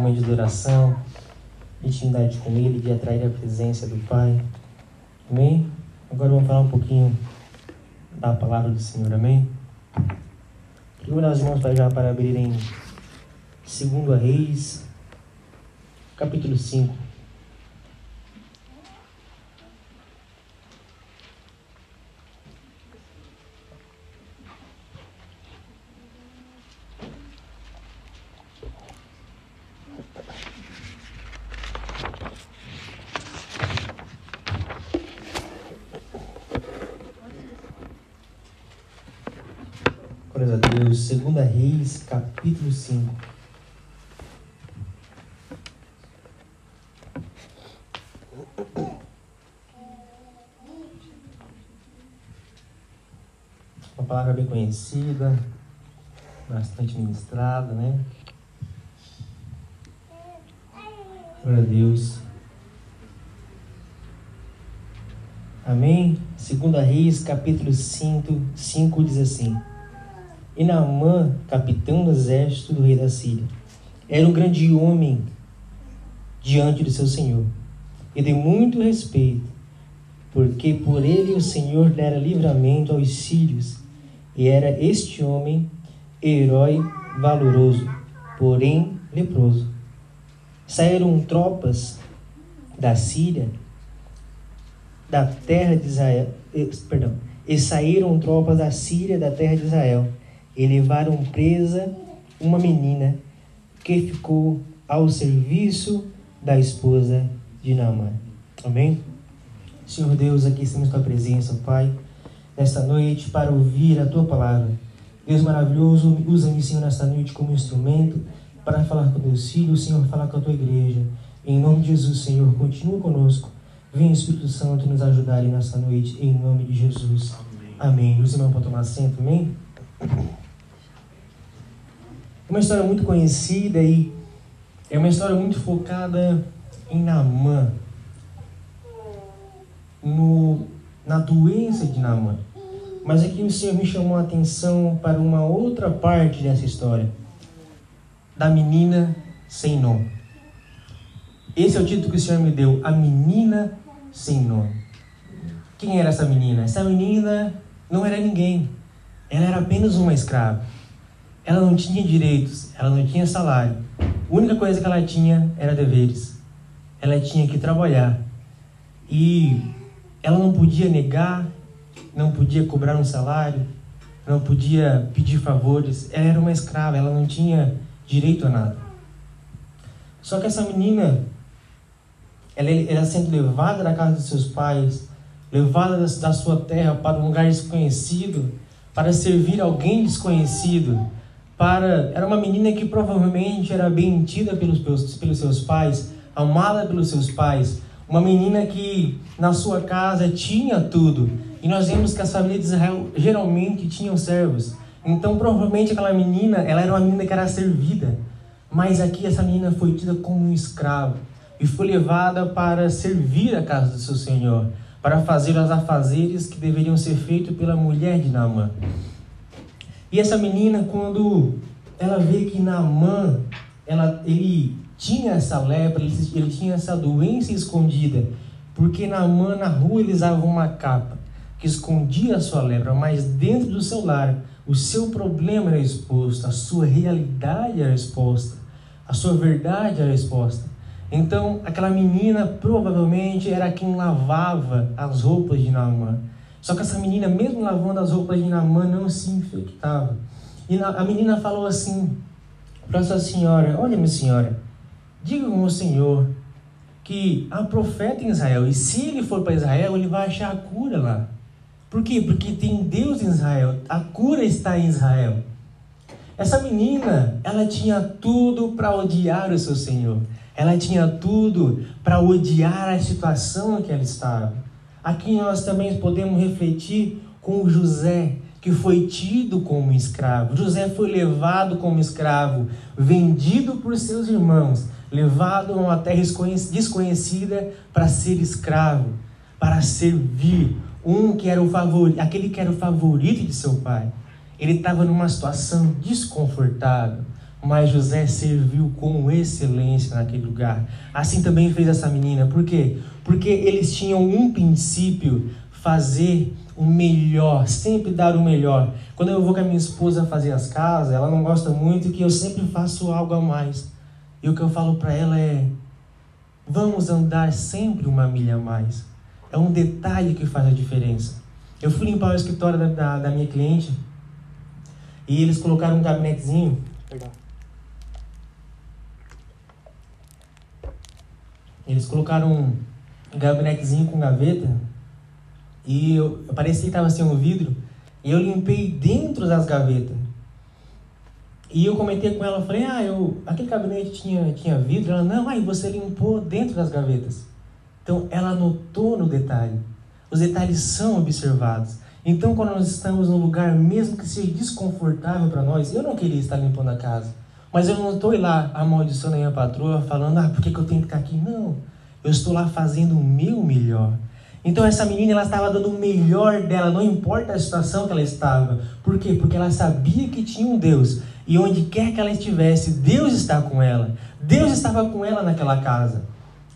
momento de adoração, intimidade com Ele, de atrair a presença do Pai. Amém? Agora vamos falar um pouquinho da palavra do Senhor. Amém? Queria das mãos para já para abrir em 2 Reis, capítulo 5. Glórias a Deus. Segunda Reis, 5. Uma palavra bem conhecida, bastante ministrada, né? Glória a Deus. Amém? Segunda Reis, capítulo 5, 5 diz assim e Naamã, capitão do exército do rei da Síria. Era um grande homem diante do seu senhor e de muito respeito, porque por ele o Senhor dera livramento aos sírios, e era este homem herói valoroso, porém leproso. Saíram tropas da Síria, da terra de Israel, eh, perdão, e saíram tropas da Síria, da terra de Israel, e levaram presa uma menina que ficou ao serviço da esposa de Naamã. Amém? Senhor Deus, aqui estamos com a presença, Pai, nesta noite para ouvir a Tua palavra. Deus maravilhoso, usa-me, Senhor, nesta noite como instrumento para falar com teus filhos, Senhor, falar com a Tua igreja. Em nome de Jesus, Senhor, continua conosco. Vem, Espírito Santo, nos ajudar nesta noite, em nome de Jesus. Amém. Os irmãos podem tomar assento, amém? Uma história muito conhecida e é uma história muito focada em Naamã, no, na doença de Naamã. Mas aqui o Senhor me chamou a atenção para uma outra parte dessa história, da menina sem nome. Esse é o título que o Senhor me deu, a menina sem nome. Quem era essa menina? Essa menina não era ninguém. Ela era apenas uma escrava. Ela não tinha direitos, ela não tinha salário. A única coisa que ela tinha era deveres. Ela tinha que trabalhar. E ela não podia negar, não podia cobrar um salário, não podia pedir favores. Ela era uma escrava, ela não tinha direito a nada. Só que essa menina, ela era sendo levada da casa dos seus pais, levada da sua terra para um lugar desconhecido, para servir alguém desconhecido, para era uma menina que provavelmente era bem tida pelos, pelos, pelos seus pais, amada pelos seus pais, uma menina que na sua casa tinha tudo. E nós vemos que as famílias de Israel geralmente tinham servos. Então, provavelmente aquela menina, ela era uma menina que era servida. Mas aqui essa menina foi tida como um escravo e foi levada para servir a casa do seu senhor, para fazer os afazeres que deveriam ser feitos pela mulher de Naamã. E essa menina, quando ela vê que Naamã, ela, ele tinha essa lepra, ele, ele tinha essa doença escondida, porque Naamã na rua ele usava uma capa que escondia a sua lepra, mas dentro do seu lar o seu problema era exposto, a sua realidade era exposta, a sua verdade era exposta. Então, aquela menina provavelmente era quem lavava as roupas de Naamã. Só que essa menina, mesmo lavando as roupas de Naamã, não se infectava. E a menina falou assim para essa senhora: Olha, minha senhora, diga com o Senhor que há profeta em Israel. E se ele for para Israel, ele vai achar a cura lá. Por quê? Porque tem Deus em Israel. A cura está em Israel. Essa menina, ela tinha tudo para odiar o seu Senhor. Ela tinha tudo para odiar a situação que ela estava. Aqui nós também podemos refletir com José, que foi tido como escravo. José foi levado como escravo, vendido por seus irmãos, levado a uma terra desconhecida para ser escravo, para servir um que era o favorito, aquele que era o favorito de seu pai. Ele estava numa situação desconfortável, mas José serviu com excelência naquele lugar. Assim também fez essa menina. Por quê? Porque eles tinham um princípio: fazer o melhor, sempre dar o melhor. Quando eu vou com a minha esposa fazer as casas, ela não gosta muito que eu sempre faço algo a mais. E o que eu falo para ela é: vamos andar sempre uma milha a mais. É um detalhe que faz a diferença. Eu fui limpar o escritório da, da, da minha cliente e eles colocaram um gabinetezinho. Eles colocaram um gabinetezinho com gaveta e eu, parecia que estava sem um vidro e eu limpei dentro das gavetas. E eu comentei com ela, falei, ah, eu, aquele gabinete tinha, tinha vidro? Ela, não, aí você limpou dentro das gavetas. Então, ela notou no detalhe. Os detalhes são observados. Então, quando nós estamos num lugar, mesmo que seja desconfortável para nós, eu não queria estar limpando a casa. Mas eu não estou lá amaldiçoando a minha patroa, falando, ah, por que, que eu tenho que estar aqui? Não. Eu estou lá fazendo o meu melhor. Então essa menina ela estava dando o melhor dela, não importa a situação que ela estava. Por quê? Porque ela sabia que tinha um Deus. E onde quer que ela estivesse, Deus está com ela. Deus estava com ela naquela casa.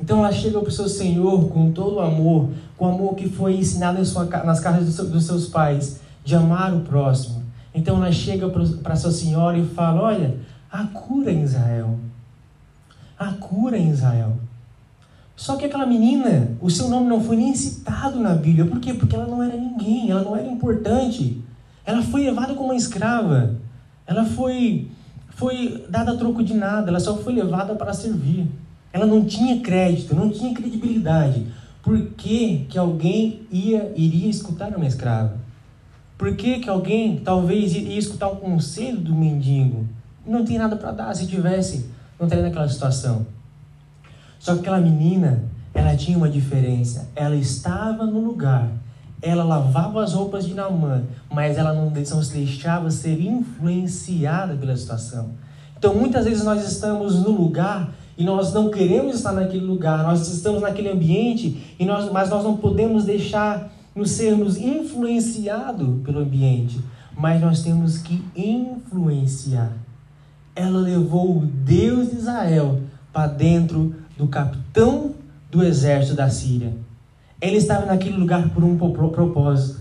Então ela chega para o seu Senhor com todo o amor, com o amor que foi ensinado sua, nas casas dos seus pais, de amar o próximo. Então ela chega para sua senhora e fala: Olha, a cura em Israel. A cura em Israel. Só que aquela menina, o seu nome não foi nem citado na Bíblia. Por quê? Porque ela não era ninguém, ela não era importante. Ela foi levada como uma escrava. Ela foi, foi dada a troco de nada, ela só foi levada para servir. Ela não tinha crédito, não tinha credibilidade. Por que, que alguém ia, iria escutar uma escrava? Por que, que alguém talvez iria escutar um conselho do mendigo? Não tem nada para dar. Se tivesse, não estaria naquela situação. Só que aquela menina, ela tinha uma diferença. Ela estava no lugar. Ela lavava as roupas de Naamã, mas ela não se deixava ser influenciada pela situação. Então, muitas vezes nós estamos no lugar e nós não queremos estar naquele lugar, nós estamos naquele ambiente, e nós, mas nós não podemos deixar nos sermos influenciados pelo ambiente, mas nós temos que influenciar ela levou o Deus de Israel para dentro do capitão do exército da Síria. Ele estava naquele lugar por um propósito.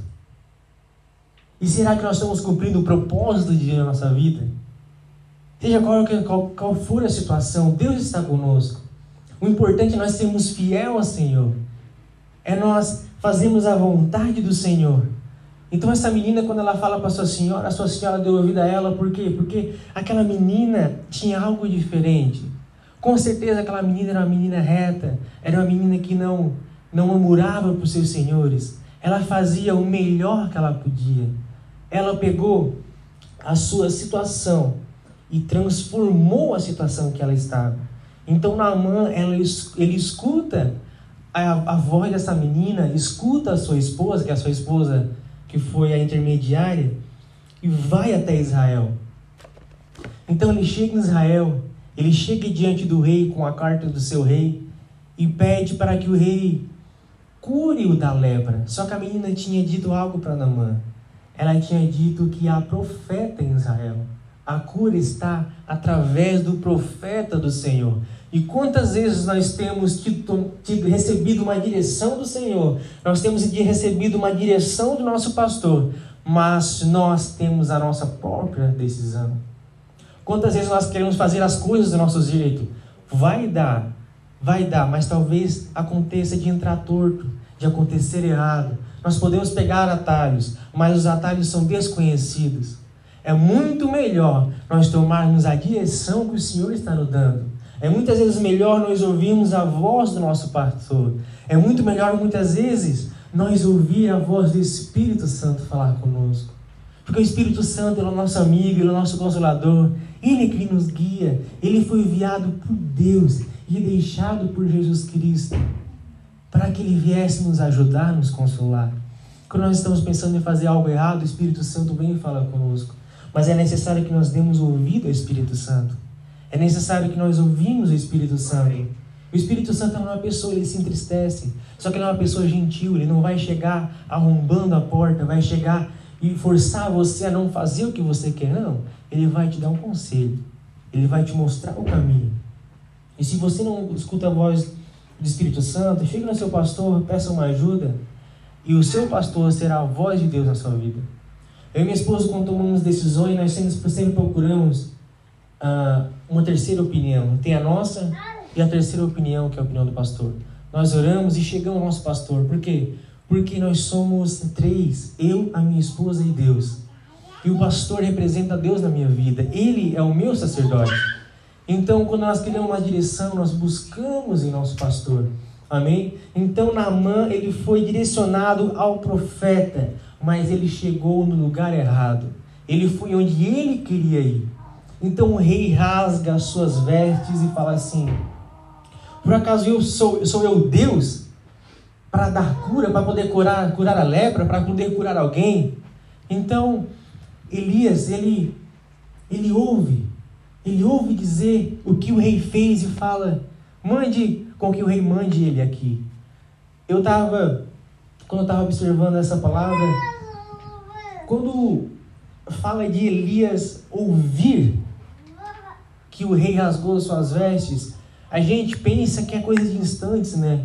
E será que nós estamos cumprindo o propósito de nossa vida? Seja qual, qual, qual for a situação, Deus está conosco. O importante é nós sermos fiel ao Senhor. É nós fazermos a vontade do Senhor. Então essa menina, quando ela fala para sua senhora, a sua senhora deu ouvido a ela, por quê? Porque aquela menina tinha algo diferente. Com certeza aquela menina era uma menina reta, era uma menina que não, não murmurava para os seus senhores. Ela fazia o melhor que ela podia. Ela pegou a sua situação e transformou a situação que ela estava. Então Naamã, ela, ele escuta a, a voz dessa menina, escuta a sua esposa, que é a sua esposa que foi a intermediária, e vai até Israel. Então ele chega em Israel, ele chega diante do rei com a carta do seu rei e pede para que o rei cure-o da lepra. Só que a menina tinha dito algo para Namã. Ela tinha dito que há profeta em Israel. A cura está através do profeta do Senhor. E quantas vezes nós temos tido, tido, recebido uma direção do Senhor, nós temos recebido uma direção do nosso pastor, mas nós temos a nossa própria decisão. Quantas vezes nós queremos fazer as coisas do nosso jeito? Vai dar, vai dar, mas talvez aconteça de entrar torto, de acontecer errado. Nós podemos pegar atalhos, mas os atalhos são desconhecidos. É muito melhor nós tomarmos a direção que o Senhor está nos dando é muitas vezes melhor nós ouvirmos a voz do nosso pastor. É muito melhor, muitas vezes, nós ouvir a voz do Espírito Santo falar conosco. Porque o Espírito Santo é o nosso amigo, ele é o nosso consolador. Ele é que nos guia. Ele foi enviado por Deus e deixado por Jesus Cristo para que ele viesse nos ajudar, nos consolar. Quando nós estamos pensando em fazer algo errado, o Espírito Santo vem e fala conosco. Mas é necessário que nós demos ouvido ao Espírito Santo. É necessário que nós ouvimos o Espírito Santo. O Espírito Santo não é uma pessoa, ele se entristece. Só que ele é uma pessoa gentil, ele não vai chegar arrombando a porta, vai chegar e forçar você a não fazer o que você quer, não. Ele vai te dar um conselho. Ele vai te mostrar o caminho. E se você não escuta a voz do Espírito Santo, chega no seu pastor, peça uma ajuda, e o seu pastor será a voz de Deus na sua vida. Eu e minha esposa, quando tomamos decisões, nós sempre procuramos uh, uma terceira opinião. Tem a nossa e a terceira opinião, que é a opinião do pastor. Nós oramos e chegamos ao nosso pastor. Por quê? Porque nós somos três: eu, a minha esposa e Deus. E o pastor representa Deus na minha vida. Ele é o meu sacerdote. Então, quando nós queremos uma direção, nós buscamos em nosso pastor. Amém? Então, Naamã, ele foi direcionado ao profeta, mas ele chegou no lugar errado. Ele foi onde ele queria ir. Então, o rei rasga as suas vestes e fala assim: Por acaso eu sou, sou eu Deus? Para dar cura, para poder curar, curar a lepra, para poder curar alguém? Então, Elias, ele, ele ouve, ele ouve dizer o que o rei fez e fala: Mande com que o rei mande ele aqui. Eu estava, quando eu estava observando essa palavra, quando fala de Elias ouvir que o rei rasgou suas vestes, a gente pensa que é coisa de instantes, né?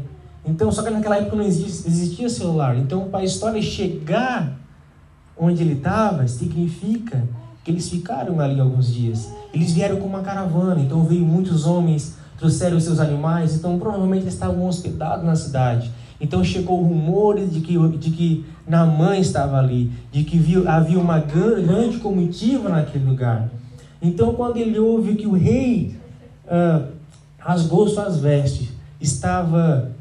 Então, só que naquela época não existia celular. Então, para a história chegar onde ele estava, significa que eles ficaram ali alguns dias. Eles vieram com uma caravana, então veio muitos homens trouxeram seus animais, então provavelmente estavam hospedados na cidade. Então chegou rumores de que, de que Naamã estava ali, de que viu, havia uma grande comitiva naquele lugar. Então quando ele ouve que o rei ah, rasgou suas vestes, estava,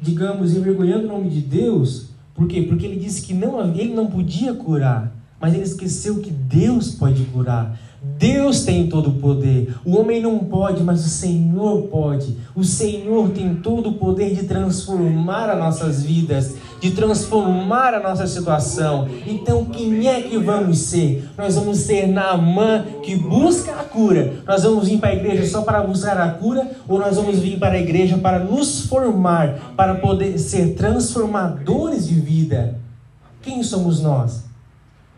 digamos, envergonhando o nome de Deus, por quê? Porque ele disse que não, ele não podia curar, mas ele esqueceu que Deus pode curar. Deus tem todo o poder. O homem não pode, mas o Senhor pode. O Senhor tem todo o poder de transformar as nossas vidas, de transformar a nossa situação. Então, quem é que vamos ser? Nós vamos ser Naamã que busca a cura. Nós vamos vir para a igreja só para buscar a cura ou nós vamos vir para a igreja para nos formar, para poder ser transformadores de vida? Quem somos nós?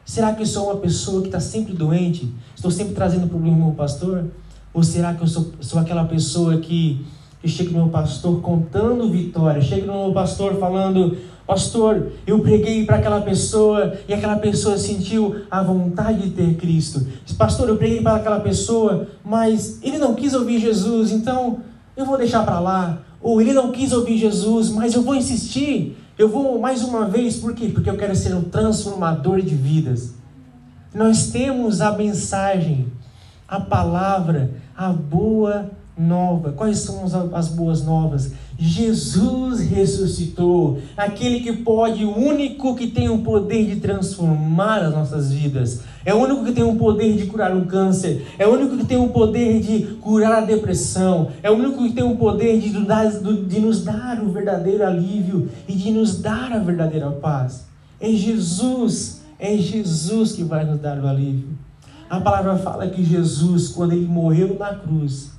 Será que eu sou uma pessoa que está sempre doente? Estou sempre trazendo problema ao pastor? Ou será que eu sou, sou aquela pessoa que, que chega no meu pastor contando vitória? Chega no meu pastor falando: Pastor, eu preguei para aquela pessoa e aquela pessoa sentiu a vontade de ter Cristo. Pastor, eu preguei para aquela pessoa, mas ele não quis ouvir Jesus, então eu vou deixar para lá. Ou ele não quis ouvir Jesus, mas eu vou insistir. Eu vou mais uma vez, por quê? Porque eu quero ser um transformador de vidas. Nós temos a mensagem, a palavra, a boa nova. Quais são as boas novas? Jesus ressuscitou, aquele que pode, o único que tem o poder de transformar as nossas vidas. É o único que tem o poder de curar o câncer, é o único que tem o poder de curar a depressão, é o único que tem o poder de, de nos dar o verdadeiro alívio e de nos dar a verdadeira paz. É Jesus, é Jesus que vai nos dar o alívio. A palavra fala que Jesus, quando ele morreu na cruz,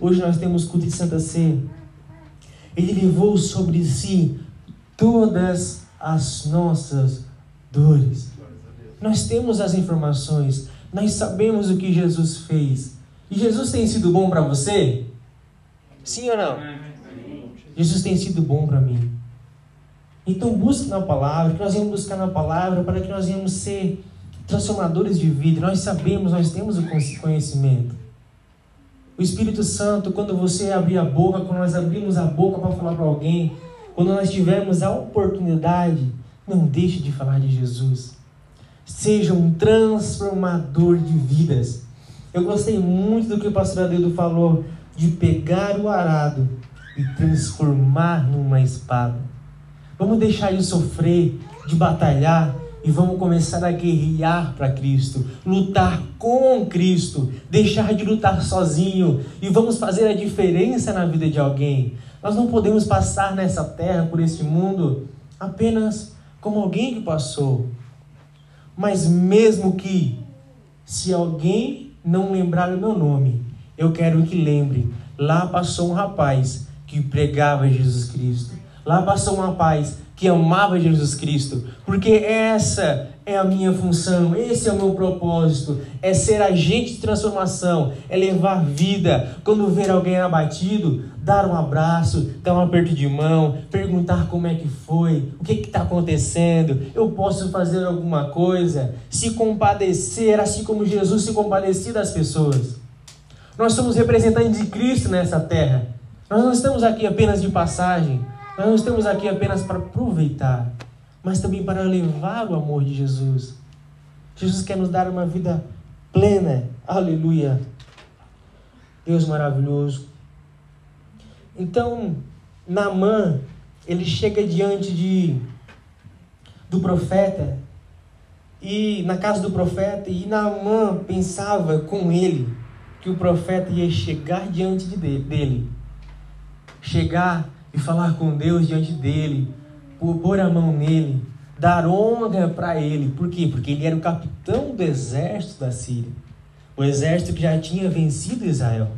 hoje nós temos culto de Santa Ceia ele levou sobre si todas as nossas dores. Nós temos as informações, nós sabemos o que Jesus fez. E Jesus tem sido bom para você? Sim ou não? Jesus tem sido bom para mim. Então busque na palavra, que nós vamos buscar na palavra para que nós venhamos ser transformadores de vida. Nós sabemos, nós temos o conhecimento. O Espírito Santo, quando você abrir a boca, quando nós abrimos a boca para falar para alguém, quando nós tivermos a oportunidade, não deixe de falar de Jesus. Seja um transformador de vidas. Eu gostei muito do que o pastor Adedo falou de pegar o arado e transformar numa espada. Vamos deixar de sofrer, de batalhar, e vamos começar a guerrear para Cristo, lutar com Cristo, deixar de lutar sozinho e vamos fazer a diferença na vida de alguém. Nós não podemos passar nessa terra, por este mundo, apenas como alguém que passou. Mas mesmo que, se alguém não lembrar o meu nome, eu quero que lembre: lá passou um rapaz que pregava Jesus Cristo. Lá passou um rapaz que amava Jesus Cristo, porque essa é a minha função, esse é o meu propósito, é ser agente de transformação, é levar vida. Quando ver alguém abatido, dar um abraço, dar um aperto de mão, perguntar como é que foi, o que está acontecendo, eu posso fazer alguma coisa, se compadecer, assim como Jesus se compadecia das pessoas. Nós somos representantes de Cristo nessa terra. Nós não estamos aqui apenas de passagem. Nós não estamos aqui apenas para aproveitar, mas também para levar o amor de Jesus. Jesus quer nos dar uma vida plena. Aleluia. Deus maravilhoso. Então, Naamã, ele chega diante de do profeta e na casa do profeta e Naamã pensava com ele que o profeta ia chegar diante de dele, chegar e falar com Deus diante dele, pôr a mão nele, dar honra para ele. Por quê? Porque ele era o capitão do exército da Síria. O exército que já tinha vencido Israel.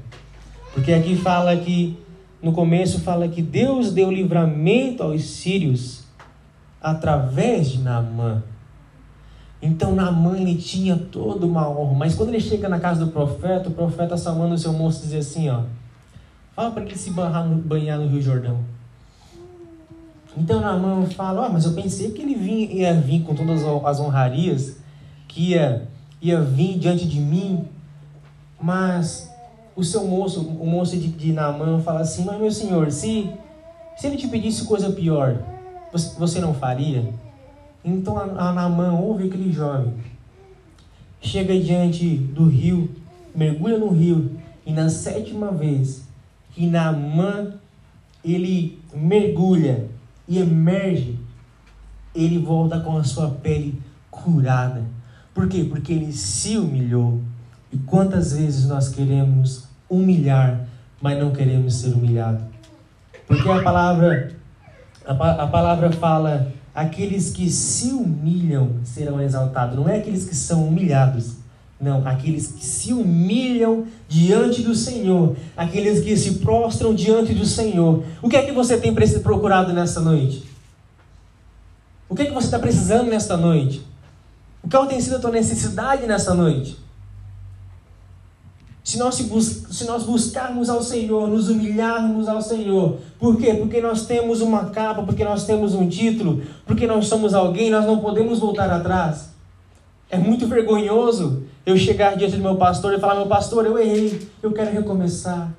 Porque aqui fala que, no começo, fala que Deus deu livramento aos sírios através de Naamã. Então Naamã ele tinha toda uma honra. Mas quando ele chega na casa do profeta, o profeta chamando o seu moço diz assim, ó. Fala para ele se banhar no, banhar no Rio Jordão. Então Naamã fala, oh, mas eu pensei que ele vinha, ia vir com todas as honrarias, que ia, ia vir diante de mim, mas o seu moço, o moço de, de Naamã fala assim, mas meu senhor, se, se ele te pedisse coisa pior, você, você não faria? Então a, a Naamã ouve aquele jovem, chega diante do rio, mergulha no rio, e na sétima vez que Naamã ele mergulha e emerge, ele volta com a sua pele curada. Por quê? Porque ele se humilhou. E quantas vezes nós queremos humilhar, mas não queremos ser humilhado? Porque a palavra a, a palavra fala aqueles que se humilham serão exaltados, não é aqueles que são humilhados. Não, aqueles que se humilham diante do Senhor, aqueles que se prostram diante do Senhor. O que é que você tem procurado nesta noite? O que é que você está precisando nesta noite? O que tem sido a tua necessidade nesta noite? Se nós, se nós buscarmos ao Senhor, nos humilharmos ao Senhor, por quê? Porque nós temos uma capa, porque nós temos um título, porque nós somos alguém, nós não podemos voltar atrás. É muito vergonhoso eu chegar diante do meu pastor e falar: meu pastor, eu errei, eu quero recomeçar.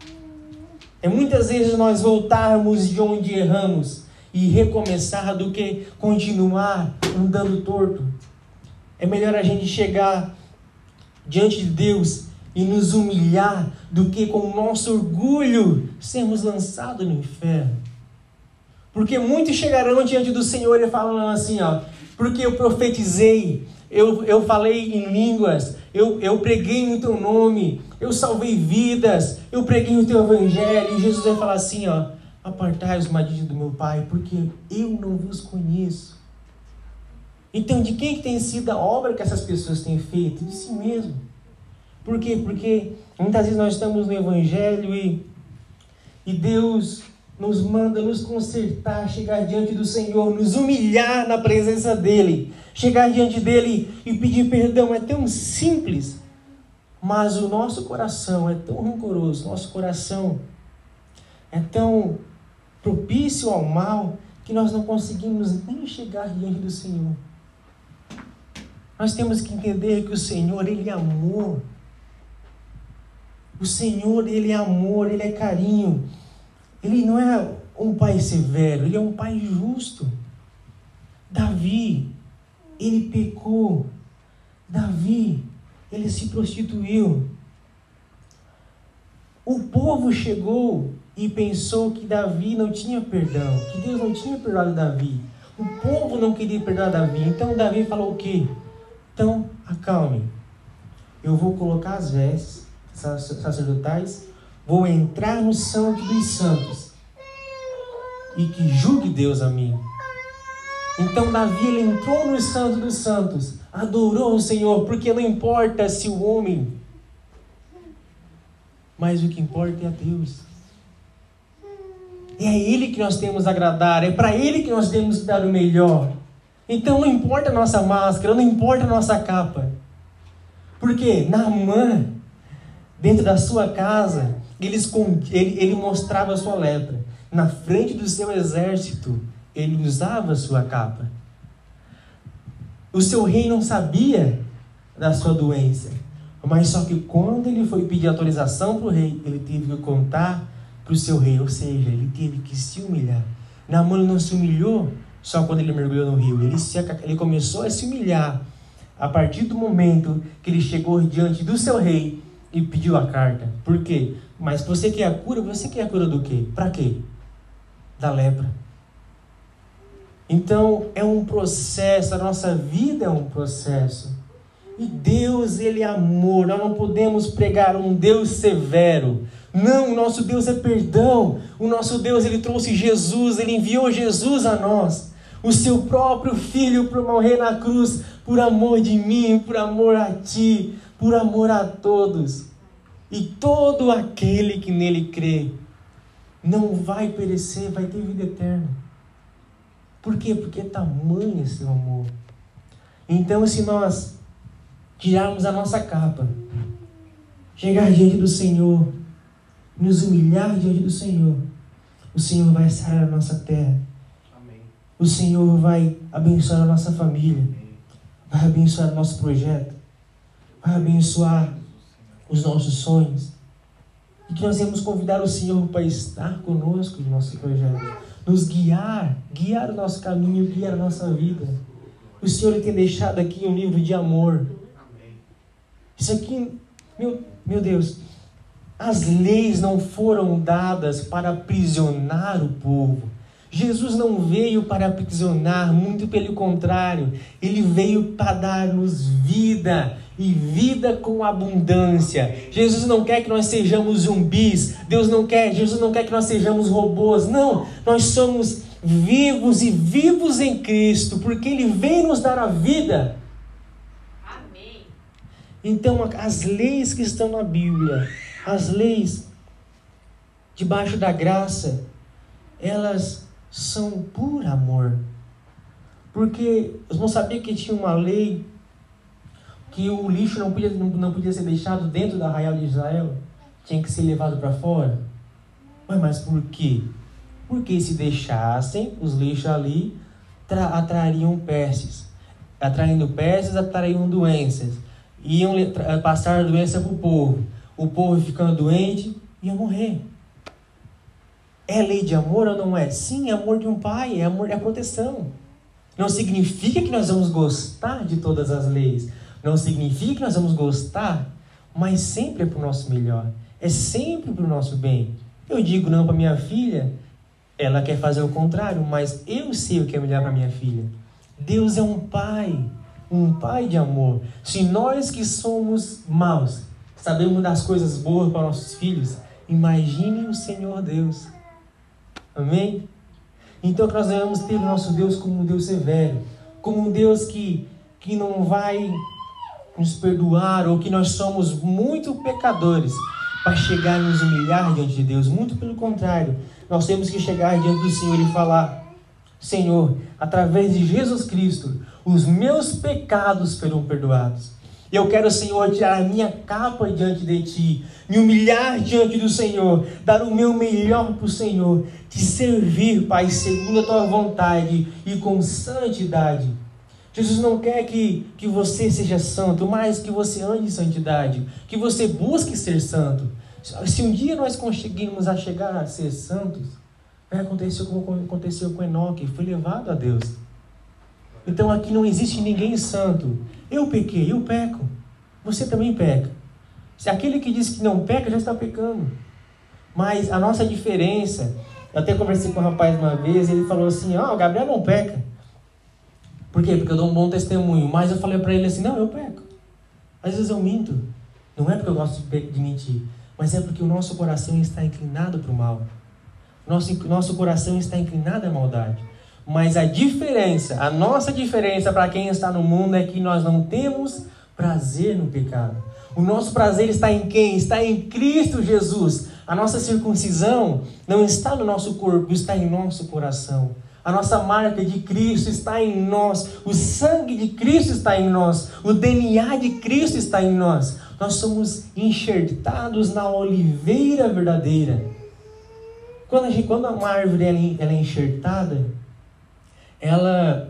É muitas vezes nós voltarmos de onde erramos e recomeçar do que continuar andando torto. É melhor a gente chegar diante de Deus e nos humilhar do que com o nosso orgulho sermos lançados no inferno. Porque muitos chegarão diante do Senhor e falarão assim, ó, porque eu profetizei, eu, eu falei em línguas, eu, eu preguei no teu nome, eu salvei vidas, eu preguei o teu evangelho. E Jesus vai falar assim: ó, apartai os malditos do meu Pai, porque eu não vos conheço. Então, de quem tem sido a obra que essas pessoas têm feito? De si mesmo. Por quê? Porque muitas vezes nós estamos no Evangelho e, e Deus nos manda nos consertar, chegar diante do Senhor, nos humilhar na presença dEle. Chegar diante dEle e pedir perdão é tão simples, mas o nosso coração é tão rancoroso, nosso coração é tão propício ao mal que nós não conseguimos nem chegar diante do Senhor. Nós temos que entender que o Senhor, Ele é amor. O Senhor, Ele é amor, Ele é carinho. Ele não é um pai severo, ele é um pai justo. Davi, ele pecou. Davi, ele se prostituiu. O povo chegou e pensou que Davi não tinha perdão, que Deus não tinha perdoado Davi. O povo não queria perdoar Davi. Então Davi falou o quê? Então, acalme. Eu vou colocar as vestes sacerdotais vou entrar no santo dos santos e que julgue Deus a mim. Então Davi ele entrou no santo dos santos, adorou o Senhor, porque não importa se o homem, mas o que importa é a Deus. É a Ele que nós temos a agradar, é para Ele que nós temos que dar o melhor. Então não importa a nossa máscara, não importa a nossa capa. Porque Naamã, dentro da sua casa, ele, ele, mostrava a sua lepra. Na frente do seu exército, ele usava sua capa. O seu rei não sabia da sua doença. Mas só que quando ele foi pedir autorização para o rei, ele teve que contar para o seu rei, ou seja, ele teve que se humilhar. Naamã não se humilhou só quando ele mergulhou no rio, ele, se, ele começou a se humilhar a partir do momento que ele chegou diante do seu rei e pediu a carta. Por quê? Mas você quer a cura? Você quer a cura do quê? Para quê? Da lepra. Então é um processo, a nossa vida é um processo. E Deus, Ele é amor. Nós não podemos pregar um Deus severo. Não, o nosso Deus é perdão. O nosso Deus, Ele trouxe Jesus, Ele enviou Jesus a nós. O seu próprio Filho para morrer na cruz, por amor de mim, por amor a ti, por amor a todos. E todo aquele que nele crê não vai perecer, vai ter vida eterna. Por quê? Porque é tamanho esse amor. Então, se nós tirarmos a nossa capa, chegar diante do Senhor, nos humilhar diante do Senhor, o Senhor vai sarar a nossa terra. Amém. O Senhor vai abençoar a nossa família. Amém. Vai abençoar o nosso projeto. Vai abençoar os nossos sonhos. E que nós vamos convidar o Senhor para estar conosco no nosso projeto. Nos guiar, guiar o nosso caminho, guiar a nossa vida. O Senhor tem deixado aqui um livro de amor isso aqui, meu, meu Deus, as leis não foram dadas para aprisionar o povo. Jesus não veio para aprisionar, muito pelo contrário, ele veio para dar-nos vida e vida com abundância. Jesus não quer que nós sejamos zumbis, Deus não quer, Jesus não quer que nós sejamos robôs. Não, nós somos vivos e vivos em Cristo, porque ele veio nos dar a vida então, as leis que estão na Bíblia, as leis debaixo da graça, elas são por amor. Porque os não sabiam que tinha uma lei que o lixo não podia, não, podia ser deixado dentro da arraial de Israel, tinha que ser levado para fora. Mas, mas por quê? Porque se deixassem os lixos ali, atrariam pestes. Atraindo pestes, atrariam doenças iam passar a doença para o povo. O povo ficando doente ia morrer. É lei de amor ou não é? Sim, é amor de um pai, é amor, é proteção. Não significa que nós vamos gostar de todas as leis. Não significa que nós vamos gostar, mas sempre é para o nosso melhor. É sempre para o nosso bem. Eu digo não para minha filha, ela quer fazer o contrário, mas eu sei o que é melhor para minha filha. Deus é um pai um pai de amor. Se nós que somos maus sabemos das coisas boas para nossos filhos, imagine o Senhor Deus. Amém? Então que nós devemos ter o nosso Deus como um Deus severo, como um Deus que, que não vai nos perdoar ou que nós somos muito pecadores para chegar e nos humilhar diante de Deus. Muito pelo contrário, nós temos que chegar diante do Senhor e falar: Senhor, através de Jesus Cristo, os meus pecados foram perdoados. Eu quero, Senhor, tirar a minha capa diante de Ti, me humilhar diante do Senhor, dar o meu melhor para o Senhor, te servir, Pai, segundo a Tua vontade e com santidade. Jesus não quer que, que você seja santo, mas que você ande em santidade, que você busque ser santo. Se um dia nós conseguirmos a chegar a ser santos, vai acontecer como aconteceu com Enoque, foi levado a Deus. Então aqui não existe ninguém santo. Eu pequei, eu peco. Você também peca. Se aquele que diz que não peca já está pecando. Mas a nossa diferença, eu até conversei com um rapaz uma vez, ele falou assim: Ó, oh, Gabriel não peca. Por quê? Porque eu dou um bom testemunho. Mas eu falei para ele assim: Não, eu peco. Às vezes eu minto. Não é porque eu gosto de mentir, mas é porque o nosso coração está inclinado para o mal. Nosso, nosso coração está inclinado à maldade. Mas a diferença, a nossa diferença para quem está no mundo é que nós não temos prazer no pecado. O nosso prazer está em quem? Está em Cristo Jesus. A nossa circuncisão não está no nosso corpo, está em nosso coração. A nossa marca de Cristo está em nós. O sangue de Cristo está em nós. O DNA de Cristo está em nós. Nós somos enxertados na oliveira verdadeira. Quando, a gente, quando uma árvore ela, ela é enxertada, ela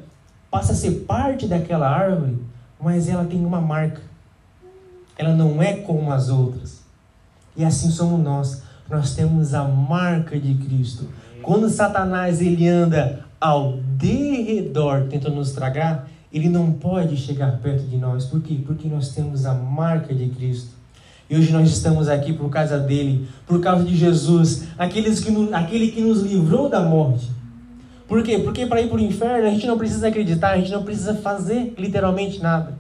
passa a ser parte daquela árvore, mas ela tem uma marca. Ela não é como as outras. E assim somos nós. Nós temos a marca de Cristo. Quando Satanás ele anda ao derredor tentando nos tragar, ele não pode chegar perto de nós. Por quê? Porque nós temos a marca de Cristo. E hoje nós estamos aqui por causa dele, por causa de Jesus, aqueles que, aquele que nos livrou da morte. Por quê? Porque para ir para o inferno a gente não precisa acreditar, a gente não precisa fazer literalmente nada.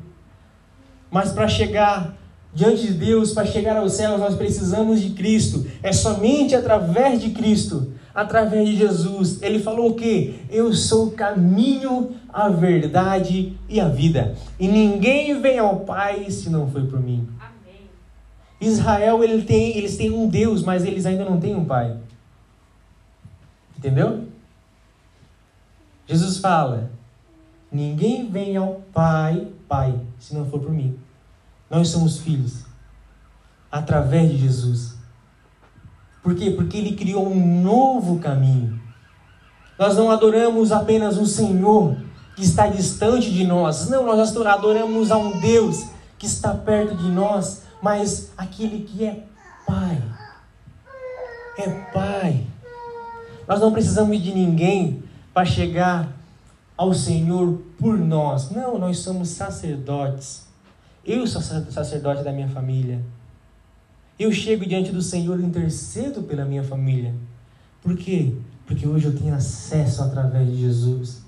Mas para chegar diante de Deus, para chegar aos céus, nós precisamos de Cristo. É somente através de Cristo através de Jesus. Ele falou o quê? Eu sou o caminho, a verdade e a vida. E ninguém vem ao Pai se não foi por mim. Amém. Israel, ele tem, eles têm um Deus, mas eles ainda não têm um Pai. Entendeu? Jesus fala: Ninguém vem ao Pai, Pai, se não for por mim. Nós somos filhos através de Jesus. Por quê? Porque ele criou um novo caminho. Nós não adoramos apenas um Senhor que está distante de nós. Não, nós adoramos a um Deus que está perto de nós, mas aquele que é Pai. É Pai. Nós não precisamos de ninguém para chegar ao Senhor por nós. Não, nós somos sacerdotes. Eu sou sacerdote da minha família. Eu chego diante do Senhor e intercedo pela minha família. Por quê? Porque hoje eu tenho acesso através de Jesus.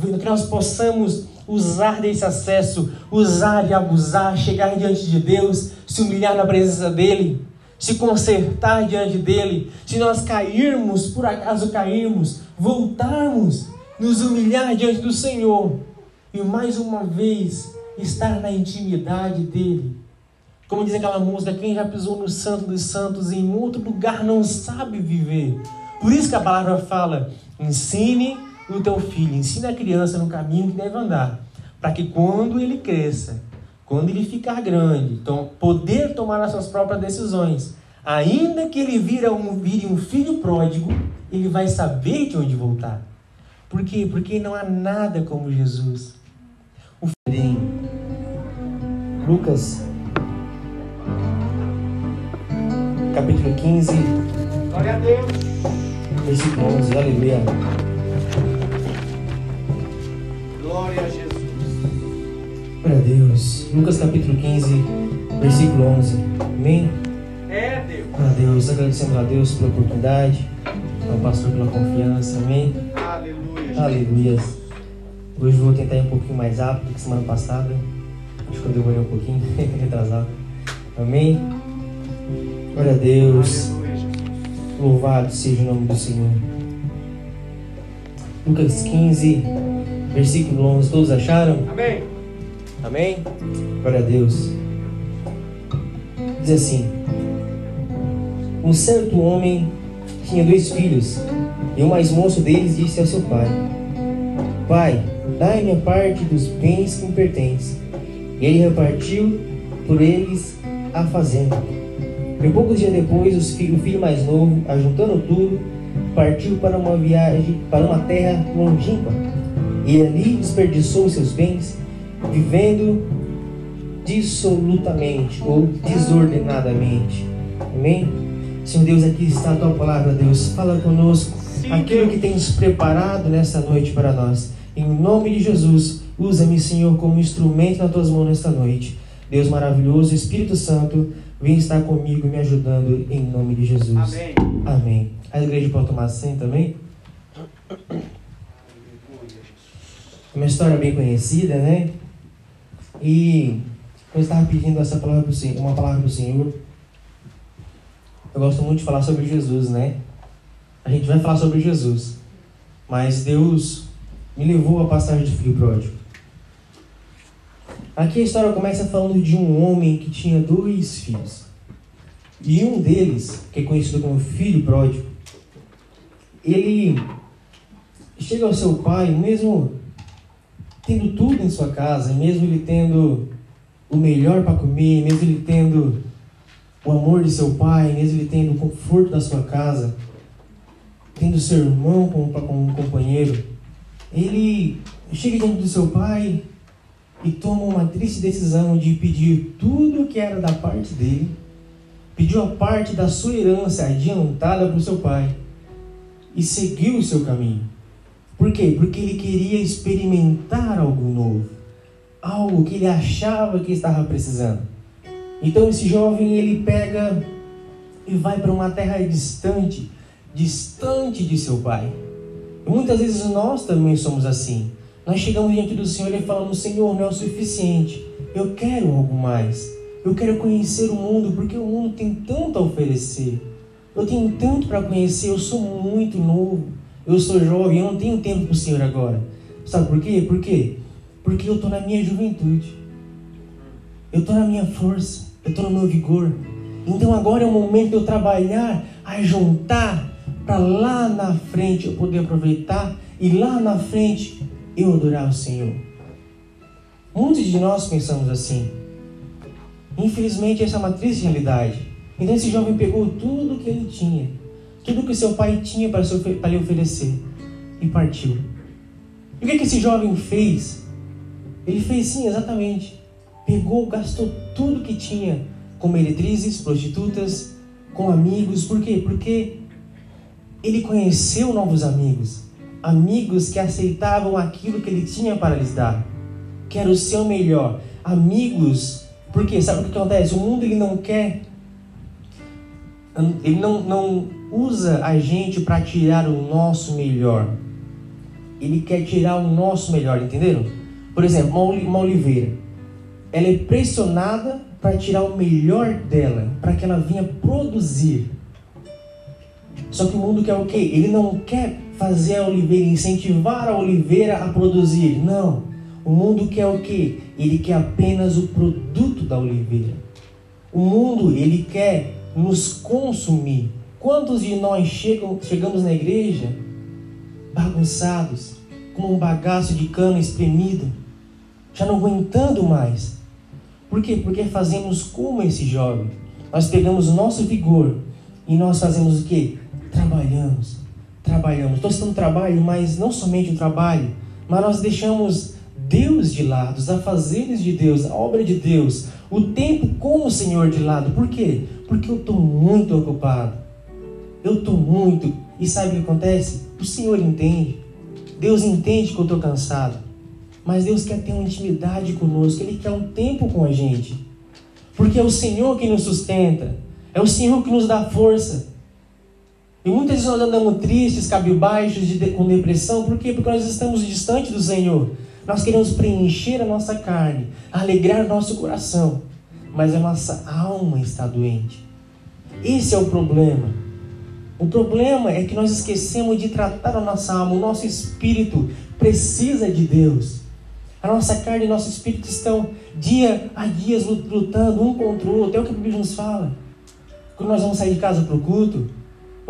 Que nós possamos usar desse acesso, usar e abusar, chegar diante de Deus, se humilhar na presença dEle, se consertar diante dEle. Se nós cairmos, por acaso cairmos, voltarmos, nos humilhar diante do Senhor e mais uma vez estar na intimidade dEle como diz aquela música, quem já pisou no santo dos santos em outro lugar não sabe viver. Por isso que a palavra fala: ensine o teu filho, ensine a criança no caminho que deve andar, para que quando ele cresça, quando ele ficar grande, então, poder tomar as suas próprias decisões, ainda que ele vira um, vire um filho pródigo, ele vai saber de onde voltar. Por quê? Porque não há nada como Jesus. O Lucas capítulo 15. Glória a Deus. Versículo 11. Aleluia. Glória a Jesus. Glória a Deus. Lucas capítulo 15, versículo 11. Amém? É Deus. Glória a Deus. Agradecendo a Deus pela oportunidade, ao pastor pela confiança. Amém? Aleluia. Aleluia. Hoje vou tentar ir um pouquinho mais rápido que semana passada. Acho que eu demorei um pouquinho, retrasado. Amém? Glória a Deus. Louvado seja o nome do Senhor. Lucas 15, versículo 11. Todos acharam? Amém. Amém? Glória a Deus. Diz assim: Um certo homem tinha dois filhos, e o mais moço deles disse ao seu pai: Pai, dai-me a parte dos bens que me pertencem. E ele repartiu por eles a fazenda. E poucos dias depois, filho, o filho mais novo, ajuntando tudo, partiu para uma viagem para uma terra longínqua. E ali desperdiçou seus bens, vivendo dissolutamente ou desordenadamente. Amém? Senhor Deus, aqui está a tua palavra, Deus. Fala conosco aquilo que tens preparado nesta noite para nós. Em nome de Jesus, usa-me, Senhor, como instrumento nas tuas mãos nesta noite. Deus maravilhoso, Espírito Santo, Vem estar comigo, me ajudando em nome de Jesus. Amém. Amém. A igreja pode tomar assento também? É uma história bem conhecida, né? E eu estava pedindo essa palavra pro Senhor, uma palavra para o Senhor. Eu gosto muito de falar sobre Jesus, né? A gente vai falar sobre Jesus. Mas Deus me levou a passagem de filho pródigo. Aqui a história começa falando de um homem que tinha dois filhos. E um deles, que é conhecido como filho pródigo, ele chega ao seu pai, mesmo tendo tudo em sua casa, mesmo ele tendo o melhor para comer, mesmo ele tendo o amor de seu pai, mesmo ele tendo o conforto da sua casa, tendo seu irmão como, como um companheiro, ele chega diante do seu pai e toma uma triste decisão de pedir tudo que era da parte dele, pediu a parte da sua herança adiantada para o seu pai e seguiu o seu caminho. Por quê? Porque ele queria experimentar algo novo, algo que ele achava que estava precisando. Então esse jovem ele pega e vai para uma terra distante, distante de seu pai. E muitas vezes nós também somos assim. Nós chegamos diante do Senhor e falamos: Senhor, não é o suficiente. Eu quero algo mais. Eu quero conhecer o mundo, porque o mundo tem tanto a oferecer. Eu tenho tanto para conhecer, eu sou muito novo. Eu sou jovem, eu não tenho tempo para o Senhor agora. Sabe por quê? Por quê? Porque eu estou na minha juventude. Eu estou na minha força. Eu estou no meu vigor. Então agora é o momento de eu trabalhar, a juntar, para lá na frente eu poder aproveitar e lá na frente eu adorar o Senhor. Muitos de nós pensamos assim. Infelizmente, essa é uma triste realidade. Então, esse jovem pegou tudo que ele tinha, tudo que seu pai tinha para, lhe oferecer, e partiu. E o que, que esse jovem fez? Ele fez sim, exatamente. Pegou, gastou tudo que tinha com meretrizes, prostitutas, com amigos. Por quê? Porque ele conheceu novos amigos amigos que aceitavam aquilo que ele tinha para lhes dar, que era o seu melhor, amigos, porque sabe o que acontece? O mundo ele não quer, ele não, não usa a gente para tirar o nosso melhor, ele quer tirar o nosso melhor, entenderam? Por exemplo, uma oliveira, ela é pressionada para tirar o melhor dela, para que ela venha produzir. Só que o mundo quer o quê? Ele não quer fazer a oliveira, incentivar a oliveira a produzir. Não. O mundo quer o quê? Ele quer apenas o produto da oliveira. O mundo, ele quer nos consumir. Quantos de nós chegam, chegamos na igreja bagunçados, com um bagaço de cana espremido, já não aguentando mais? Por quê? Porque fazemos como esse jovem. Nós pegamos o nosso vigor e nós fazemos o quê? Trabalhamos trabalhamos. Nós estamos no trabalho, mas não somente o trabalho, mas nós deixamos Deus de lado, os afazeres de Deus, a obra de Deus, o tempo com o Senhor de lado. Por quê? Porque eu estou muito ocupado. Eu estou muito. E sabe o que acontece? O Senhor entende. Deus entende que eu estou cansado. Mas Deus quer ter uma intimidade conosco. Ele quer um tempo com a gente. Porque é o Senhor que nos sustenta. É o Senhor que nos dá força. E muitas vezes nós andamos tristes, cabisbaixos, de, com depressão. Por quê? Porque nós estamos distante do Senhor. Nós queremos preencher a nossa carne, alegrar nosso coração. Mas a nossa alma está doente. Esse é o problema. O problema é que nós esquecemos de tratar a nossa alma. O nosso espírito precisa de Deus. A nossa carne e nosso espírito estão dia a dia lutando um contra o outro. É o que a Bíblia nos fala. Quando nós vamos sair de casa para o culto,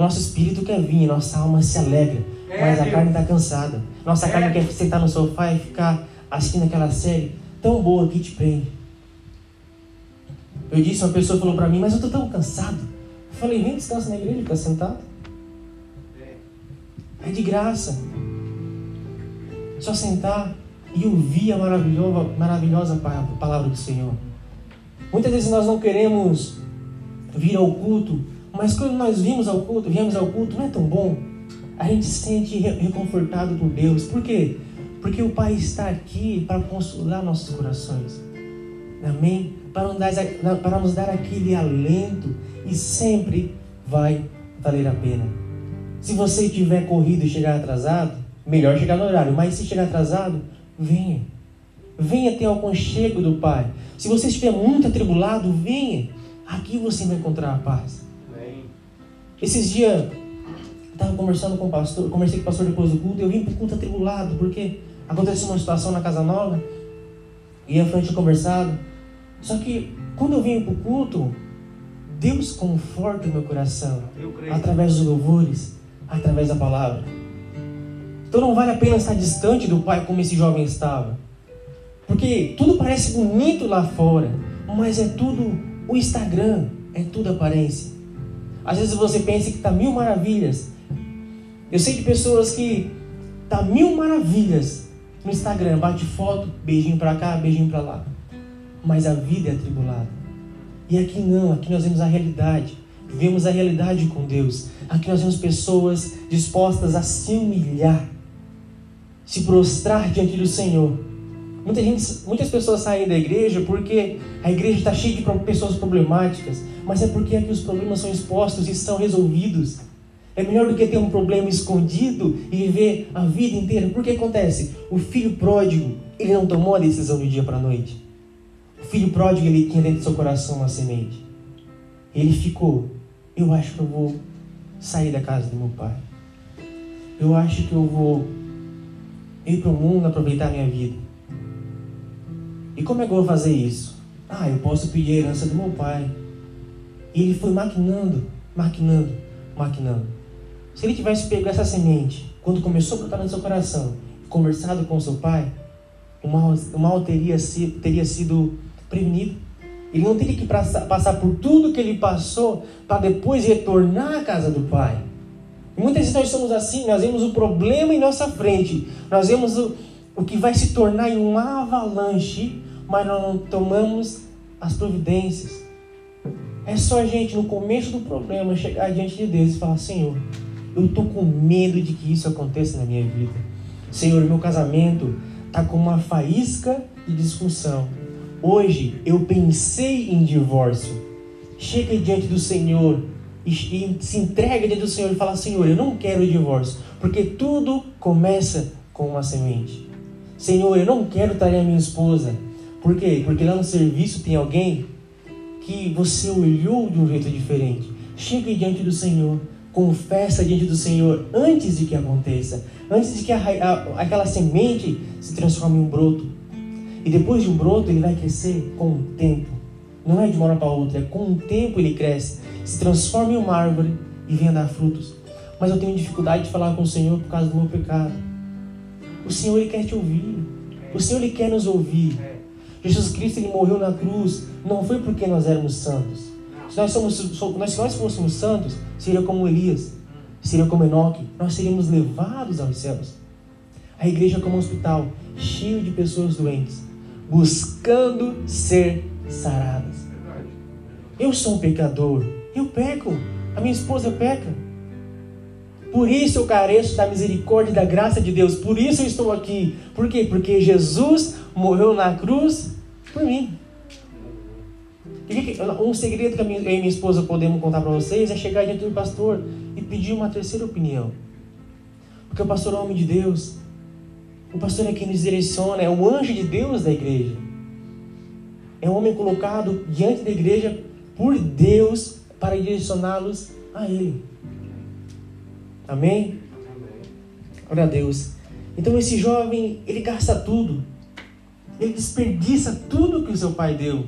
nosso espírito quer vir, nossa alma se alegra, é, mas a Deus. carne está cansada. Nossa é. carne quer sentar no sofá e ficar assistindo aquela série tão boa que te prende. Eu disse, uma pessoa falou para mim, mas eu estou tão cansado. Eu falei, vem descansa na igreja, fica sentado. É. é de graça. Só sentar e ouvir a maravilhosa, maravilhosa palavra do Senhor. Muitas vezes nós não queremos vir ao culto mas quando nós vimos ao culto, viemos ao culto, não é tão bom? A gente se sente reconfortado por Deus. Por quê? Porque o Pai está aqui para consolar nossos corações. Amém? Para nos, dar, aquele alento e sempre vai valer a pena. Se você tiver corrido e chegar atrasado, melhor chegar no horário, mas se chegar atrasado, venha. Venha ter o aconchego do Pai. Se você estiver muito atribulado, venha. Aqui você vai encontrar a paz. Esses dias, estava conversando com o pastor, conversei com o pastor depois do culto, e eu vim para o culto atribulado, porque aconteceu uma situação na casa nova, e a frente conversado. Só que quando eu vim para o culto, Deus conforta o meu coração através dos louvores, através da palavra. Então não vale a pena estar distante do Pai como esse jovem estava. Porque tudo parece bonito lá fora, mas é tudo o Instagram, é tudo aparência. Às vezes você pensa que está mil maravilhas. Eu sei de pessoas que tá mil maravilhas no Instagram, bate foto, beijinho para cá, beijinho para lá. Mas a vida é atribulada. E aqui não, aqui nós vemos a realidade. Vivemos a realidade com Deus. Aqui nós vemos pessoas dispostas a se humilhar, se prostrar diante do Senhor. Muita gente, muitas pessoas saem da igreja porque a igreja está cheia de pessoas problemáticas, mas é porque aqui os problemas são expostos e são resolvidos. É melhor do que ter um problema escondido e viver a vida inteira. Porque acontece? O filho pródigo, ele não tomou a decisão do dia para a noite. O filho pródigo, ele tinha dentro do seu coração uma semente. Ele ficou, eu acho que eu vou sair da casa do meu pai. Eu acho que eu vou ir para o mundo aproveitar minha vida. E como é que eu vou fazer isso? Ah, eu posso pedir a herança do meu pai. E ele foi maquinando, maquinando, maquinando. Se ele tivesse pego essa semente, quando começou a brotar no seu coração, conversado com seu pai, o mal, o mal teria, teria sido prevenido. Ele não teria que passar, passar por tudo que ele passou para depois retornar à casa do pai. Muitas vezes nós somos assim, nós vemos o problema em nossa frente, nós vemos o, o que vai se tornar em uma avalanche, mas nós não tomamos as providências. É só a gente, no começo do problema, chegar diante de Deus e falar: Senhor, eu estou com medo de que isso aconteça na minha vida. Senhor, meu casamento está com uma faísca de disfunção. Hoje eu pensei em divórcio. Chega diante do Senhor e, e se entrega diante do Senhor e fala: Senhor, eu não quero o divórcio, porque tudo começa com uma semente. Senhor, eu não quero trair a minha esposa. Por quê? Porque lá no serviço tem alguém que você olhou de um jeito diferente. Chega diante do Senhor, confessa diante do Senhor antes de que aconteça, antes de que a, a, aquela semente se transforme em um broto. E depois de um broto, ele vai crescer com o tempo. Não é de uma hora para outra, é com o tempo ele cresce, se transforma em uma árvore e vem a dar frutos. Mas eu tenho dificuldade de falar com o Senhor por causa do meu pecado. O Senhor ele quer te ouvir. O Senhor ele quer nos ouvir. Jesus Cristo ele morreu na cruz não foi porque nós éramos santos. Se nós, somos, se nós fôssemos santos, seria como Elias, seria como Enoque, nós seríamos levados aos céus. A igreja é como um hospital, cheio de pessoas doentes, buscando ser saradas. Eu sou um pecador, eu peco, a minha esposa peca. Por isso eu careço da misericórdia e da graça de Deus. Por isso eu estou aqui. Por quê? Porque Jesus morreu na cruz por mim. Um segredo que eu e minha esposa podemos contar para vocês é chegar diante do pastor e pedir uma terceira opinião. Porque o pastor é homem de Deus. O pastor é quem nos direciona, é o anjo de Deus da igreja. É um homem colocado diante da igreja por Deus para direcioná-los a Ele. Amém? Glória a Deus. Então esse jovem, ele gasta tudo. Ele desperdiça tudo que o seu pai deu.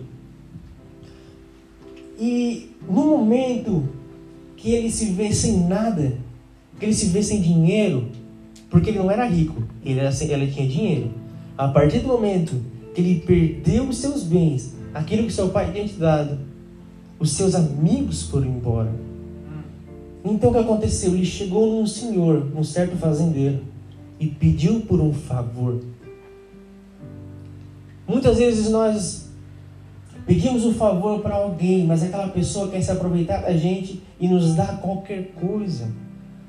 E no momento que ele se vê sem nada, que ele se vê sem dinheiro, porque ele não era rico, ele, era, ele tinha dinheiro. A partir do momento que ele perdeu os seus bens, aquilo que seu pai tinha te dado, os seus amigos foram embora. Então o que aconteceu? Ele chegou num senhor, num certo fazendeiro, e pediu por um favor. Muitas vezes nós pedimos um favor para alguém, mas aquela pessoa quer se aproveitar da gente e nos dá qualquer coisa.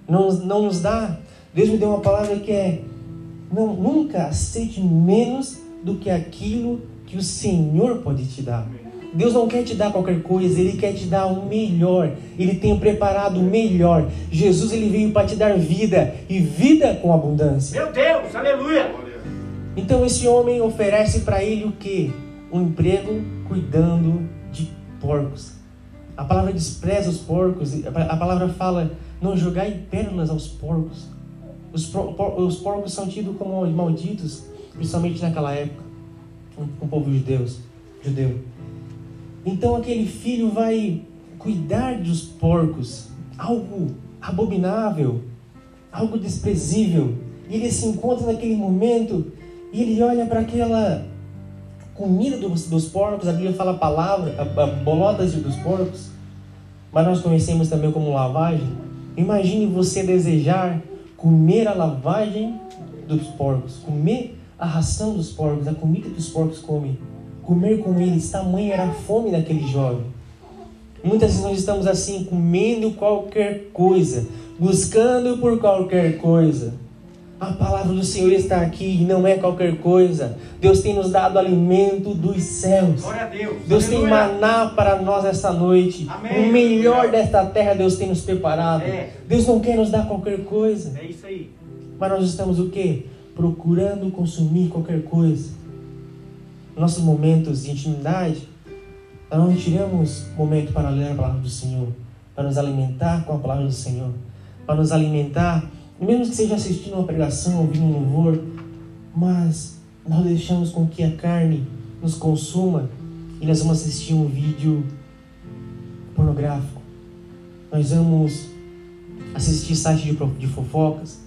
Não, não nos dá. Deus me deu uma palavra que é: não, nunca aceite menos do que aquilo que o Senhor pode te dar. Deus não quer te dar qualquer coisa, Ele quer te dar o melhor. Ele tem preparado o melhor. Jesus ele veio para te dar vida e vida com abundância. Meu Deus, aleluia! Então esse homem oferece para ele o que? Um emprego cuidando de porcos. A palavra despreza os porcos. A palavra fala: não jogai pérolas aos porcos. Os, os porcos são tidos como malditos, principalmente naquela época, com o povo judeu. judeu. Então aquele filho vai cuidar dos porcos, algo abominável, algo desprezível. E ele se encontra naquele momento e ele olha para aquela comida dos, dos porcos, a Bíblia fala a palavra, a, a bolotas dos porcos, mas nós conhecemos também como lavagem. Imagine você desejar comer a lavagem dos porcos, comer a ração dos porcos, a comida que os porcos comem, comer com eles, tamanha era a fome daquele jovem. Muitas vezes nós estamos assim, comendo qualquer coisa, buscando por qualquer coisa. A palavra do Senhor está aqui e não é qualquer coisa. Deus tem nos dado alimento dos céus. Glória a Deus. Deus tem maná para nós esta noite. Amém. O melhor desta terra Deus tem nos preparado. É. Deus não quer nos dar qualquer coisa. É isso aí. Mas nós estamos o quê? Procurando consumir qualquer coisa. Nossos momentos de intimidade, nós não tiramos momento para ler a palavra do Senhor, para nos alimentar com a palavra do Senhor, para nos alimentar, mesmo que seja assistindo uma pregação, ouvindo um louvor, mas nós deixamos com que a carne nos consuma e nós vamos assistir um vídeo pornográfico. Nós vamos assistir site de, de fofocas,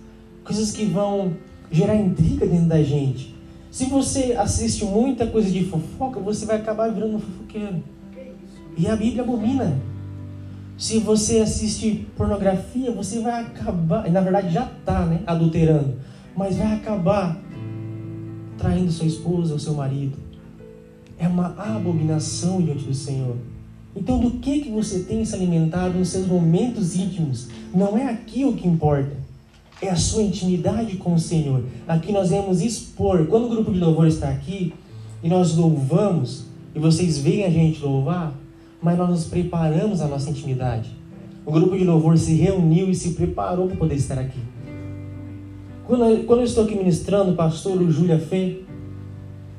coisas que vão gerar intriga dentro da gente. Se você assiste muita coisa de fofoca, você vai acabar virando um fofoqueiro. E a Bíblia abomina. Se você assiste pornografia, você vai acabar, na verdade já está, né, adulterando, mas vai acabar traindo sua esposa ou seu marido. É uma abominação diante do Senhor. Então, do que que você tem se alimentado nos seus momentos íntimos? Não é aquilo que importa. É a sua intimidade com o Senhor. Aqui nós vamos expor. Quando o grupo de louvor está aqui e nós louvamos, e vocês veem a gente louvar, mas nós nos preparamos a nossa intimidade. O grupo de louvor se reuniu e se preparou para poder estar aqui. Quando, quando eu estou aqui ministrando, pastor Júlia Fê,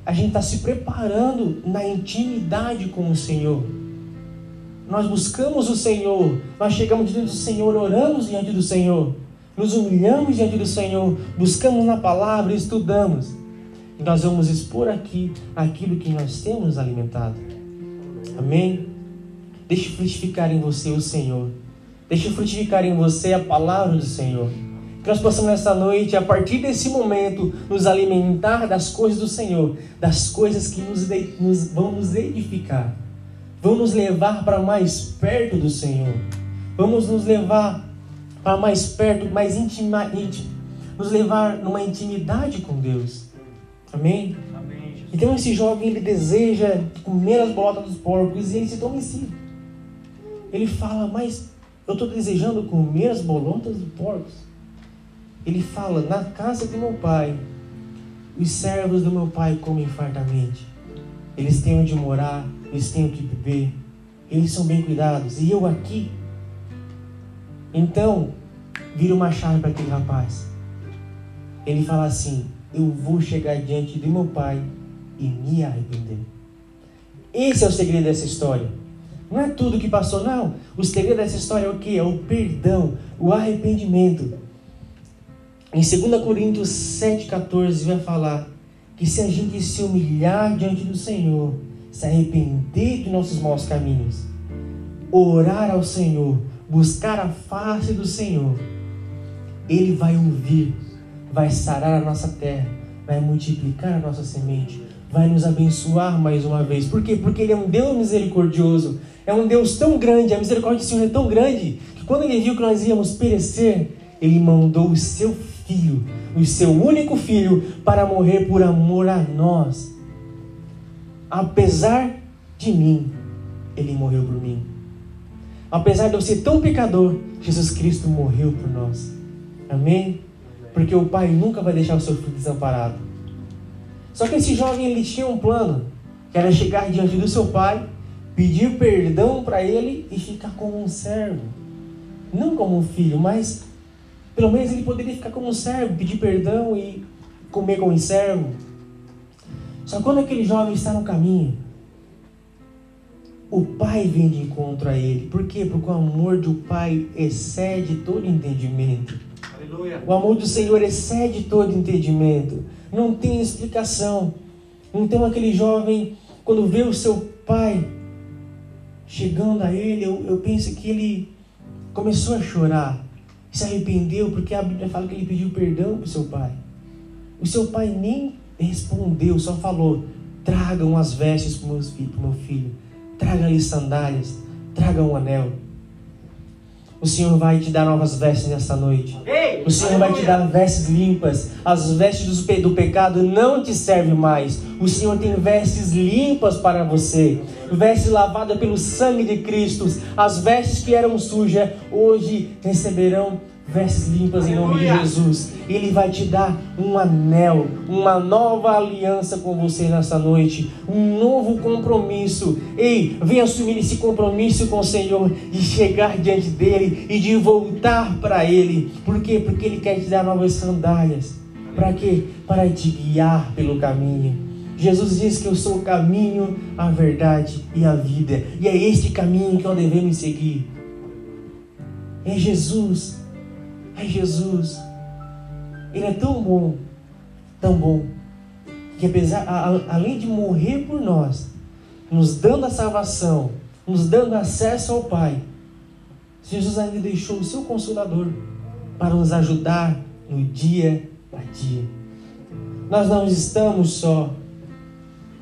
a gente está se preparando na intimidade com o Senhor. Nós buscamos o Senhor, nós chegamos diante do Senhor, oramos diante do Senhor, nos humilhamos diante do Senhor, buscamos na palavra, estudamos. E nós vamos expor aqui aquilo que nós temos alimentado. Amém? Deixe frutificar em você o Senhor. Deixe frutificar em você a palavra do Senhor. Que nós possamos nessa noite, a partir desse momento, nos alimentar das coisas do Senhor, das coisas que nos, nos vão nos edificar, vão nos levar para mais perto do Senhor, vamos nos levar para mais perto, mais íntima, nos levar numa intimidade com Deus. Amém? Amém. Então esse jovem ele deseja comer as bolotas dos porcos e ele se toma em si. Ele fala, mas eu estou desejando comer as bolotas dos porcos. Ele fala, na casa do meu pai, os servos do meu pai comem fartamente. Eles têm onde morar, eles têm o que beber, eles são bem cuidados. E eu aqui. Então, vira uma chave para aquele rapaz. Ele fala assim: Eu vou chegar diante do meu pai e me arrepender. Esse é o segredo dessa história. Não é tudo que passou, não. O segredo dessa história é o que? É o perdão, o arrependimento. Em 2 Coríntios 7,14 vai falar que se a gente se humilhar diante do Senhor, se arrepender de nossos maus caminhos, orar ao Senhor, buscar a face do Senhor, Ele vai ouvir, vai sarar a nossa terra, vai multiplicar a nossa semente, vai nos abençoar mais uma vez. Por quê? Porque Ele é um Deus misericordioso, é um Deus tão grande, a misericórdia do Senhor é tão grande, que quando Ele viu que nós íamos perecer, Ele mandou o seu filho, o seu único filho, para morrer por amor a nós. Apesar de mim, Ele morreu por mim. Apesar de eu ser tão pecador, Jesus Cristo morreu por nós. Amém? Porque o Pai nunca vai deixar o seu filho desamparado. Só que esse jovem ele tinha um plano, que era chegar diante do seu pai, pedir perdão para ele e ficar como um servo. Não como um filho, mas pelo menos ele poderia ficar como um servo, pedir perdão e comer como um servo. Só quando aquele jovem está no caminho, o pai vem de encontro a ele. Por quê? Porque o amor do pai excede todo entendimento. Aleluia. O amor do Senhor excede todo entendimento. Não tem explicação. Então aquele jovem, quando vê o seu pai chegando a ele, eu, eu penso que ele começou a chorar, se arrependeu, porque a Bíblia fala que ele pediu perdão para o seu pai. O seu pai nem respondeu, só falou: tragam as vestes para o meu filho, tragam-lhe sandálias, tragam um anel. O Senhor vai te dar novas vestes nessa noite. O Senhor vai te dar vestes limpas. As vestes do pecado não te servem mais. O Senhor tem vestes limpas para você. Vestes lavadas pelo sangue de Cristo. As vestes que eram sujas, hoje receberão vestes limpas em nome de Jesus. Ele vai te dar um anel, uma nova aliança com você nessa noite, um novo compromisso. Ei, vem assumir esse compromisso com o Senhor de chegar diante dele e de voltar para ele. Por quê? Porque ele quer te dar novas sandálias. Para quê? Para te guiar pelo caminho. Jesus diz que eu sou o caminho, a verdade e a vida. E é este caminho que nós devemos seguir. É Jesus é Jesus. Ele é tão bom, tão bom, que apesar, a, além de morrer por nós, nos dando a salvação, nos dando acesso ao Pai, Jesus ainda deixou o seu consolador para nos ajudar no dia a dia. Nós não estamos só.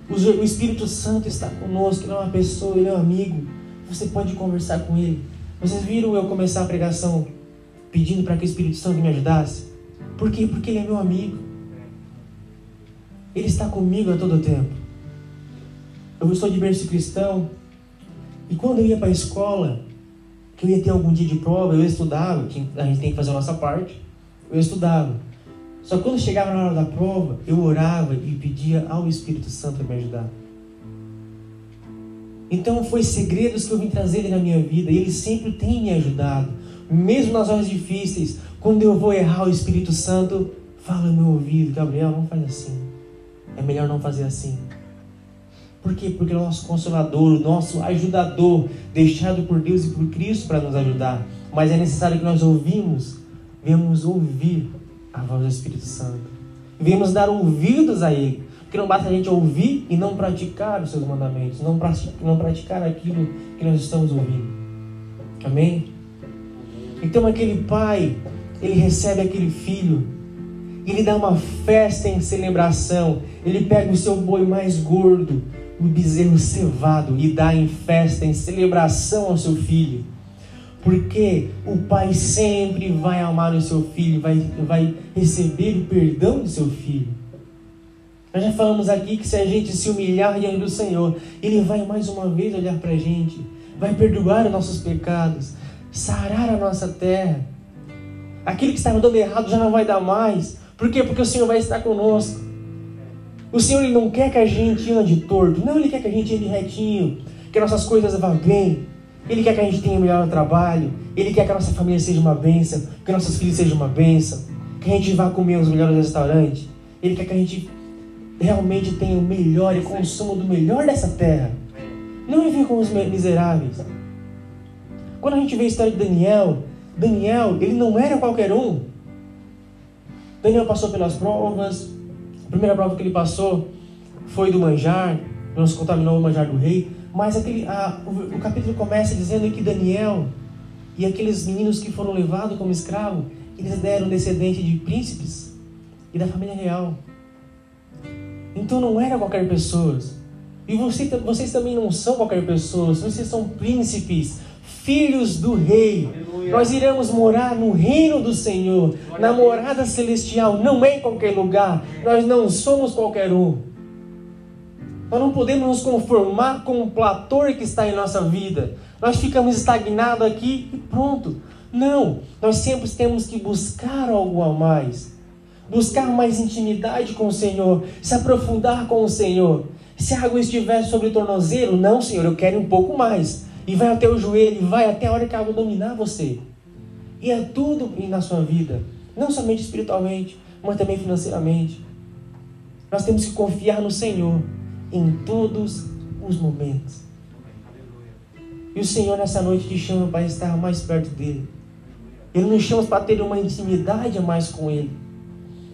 O Espírito Santo está conosco, ele é uma pessoa, ele é um amigo. Você pode conversar com ele. Vocês viram eu começar a pregação pedindo para que o Espírito Santo me ajudasse? Por quê? Porque ele é meu amigo. Ele está comigo a todo tempo. Eu sou de berço cristão. E quando eu ia para a escola, que eu ia ter algum dia de prova, eu estudava, a gente tem que fazer a nossa parte, eu estudava. Só que quando chegava na hora da prova, eu orava e pedia ao Espírito Santo para me ajudar. Então foi segredos que eu vim trazer na minha vida, e ele sempre tem me ajudado mesmo nas horas difíceis, quando eu vou errar, o Espírito Santo fala no meu ouvido: Gabriel, não faz assim. É melhor não fazer assim. Por quê? Porque o nosso consolador, o nosso ajudador, deixado por Deus e por Cristo para nos ajudar. Mas é necessário que nós ouvimos, venhamos ouvir a voz do Espírito Santo. Venhamos dar ouvidos a Ele. Porque não basta a gente ouvir e não praticar os seus mandamentos, não praticar aquilo que nós estamos ouvindo. Amém? Então aquele pai, ele recebe aquele filho, ele dá uma festa em celebração, ele pega o seu boi mais gordo, o bezerro cevado, e dá em festa, em celebração ao seu filho. Porque o pai sempre vai amar o seu filho, vai, vai receber o perdão do seu filho. Nós já falamos aqui que se a gente se humilhar diante do Senhor, Ele vai mais uma vez olhar para a gente, vai perdoar os nossos pecados, sarar a nossa terra. Aquilo que estava dando errado já não vai dar mais. Por quê? Porque o Senhor vai estar conosco. O Senhor ele não quer que a gente ande torto. Não, Ele quer que a gente ande retinho. Que nossas coisas vá bem. Ele quer que a gente tenha melhor trabalho. Ele quer que a nossa família seja uma bênção. Que nossos filhos sejam uma bênção. Que a gente vá comer os melhores restaurantes. Ele quer que a gente realmente tenha o melhor e consumo do melhor dessa terra. Não viver com os miseráveis. Quando a gente vê a história de Daniel, Daniel, ele não era qualquer um. Daniel passou pelas provas. A primeira prova que ele passou foi do manjar, não se contaminou o manjar do rei. Mas aquele, a, o, o capítulo começa dizendo que Daniel e aqueles meninos que foram levados como escravo, eles deram descendente de príncipes e da família real. Então não era qualquer pessoa. E você, vocês também não são qualquer pessoa, vocês são príncipes, filhos do Rei. Aleluia. Nós iremos morar no reino do Senhor, na morada celestial, não é em qualquer lugar. Nós não somos qualquer um. Nós não podemos nos conformar com o platô que está em nossa vida. Nós ficamos estagnados aqui e pronto. Não, nós sempre temos que buscar algo a mais. Buscar mais intimidade com o Senhor, se aprofundar com o Senhor. Se a água estiver sobre o tornozelo, não, Senhor, eu quero um pouco mais e vai até o joelho, e vai até a hora que a água dominar você. E é tudo na sua vida, não somente espiritualmente, mas também financeiramente. Nós temos que confiar no Senhor em todos os momentos. E o Senhor nessa noite te chama para estar mais perto dele. Ele nos chama para ter uma intimidade a mais com Ele.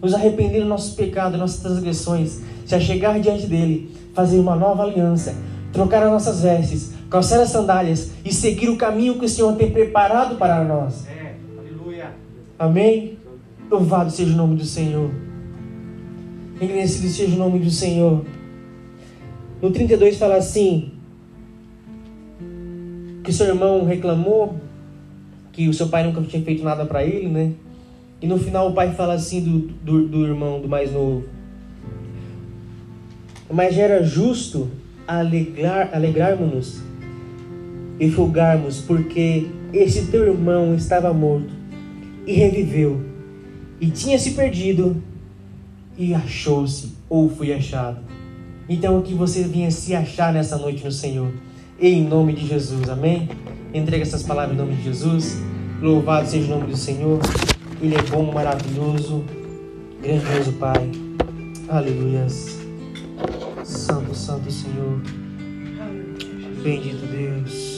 Nos arrepender dos nossos pecados, nossas transgressões. Se achegar diante dele, fazer uma nova aliança. Trocar as nossas vestes calçar as sandálias e seguir o caminho que o Senhor tem preparado para nós. É, aleluia. Amém? Louvado seja o nome do Senhor. Engrandecido seja o nome do Senhor. No 32 fala assim: que seu irmão reclamou que o seu pai nunca tinha feito nada para ele, né? E no final o pai fala assim do, do, do irmão, do mais novo. Mas já era justo alegrar, alegrarmos-nos e folgarmos, porque esse teu irmão estava morto e reviveu, e tinha se perdido e achou-se, ou foi achado. Então que você venha se achar nessa noite no Senhor, em nome de Jesus, amém? Entrega essas palavras em nome de Jesus. Louvado seja o nome do Senhor. Ele é bom, maravilhoso, grandioso Pai. Aleluias. Santo, Santo Senhor. Bendito Deus.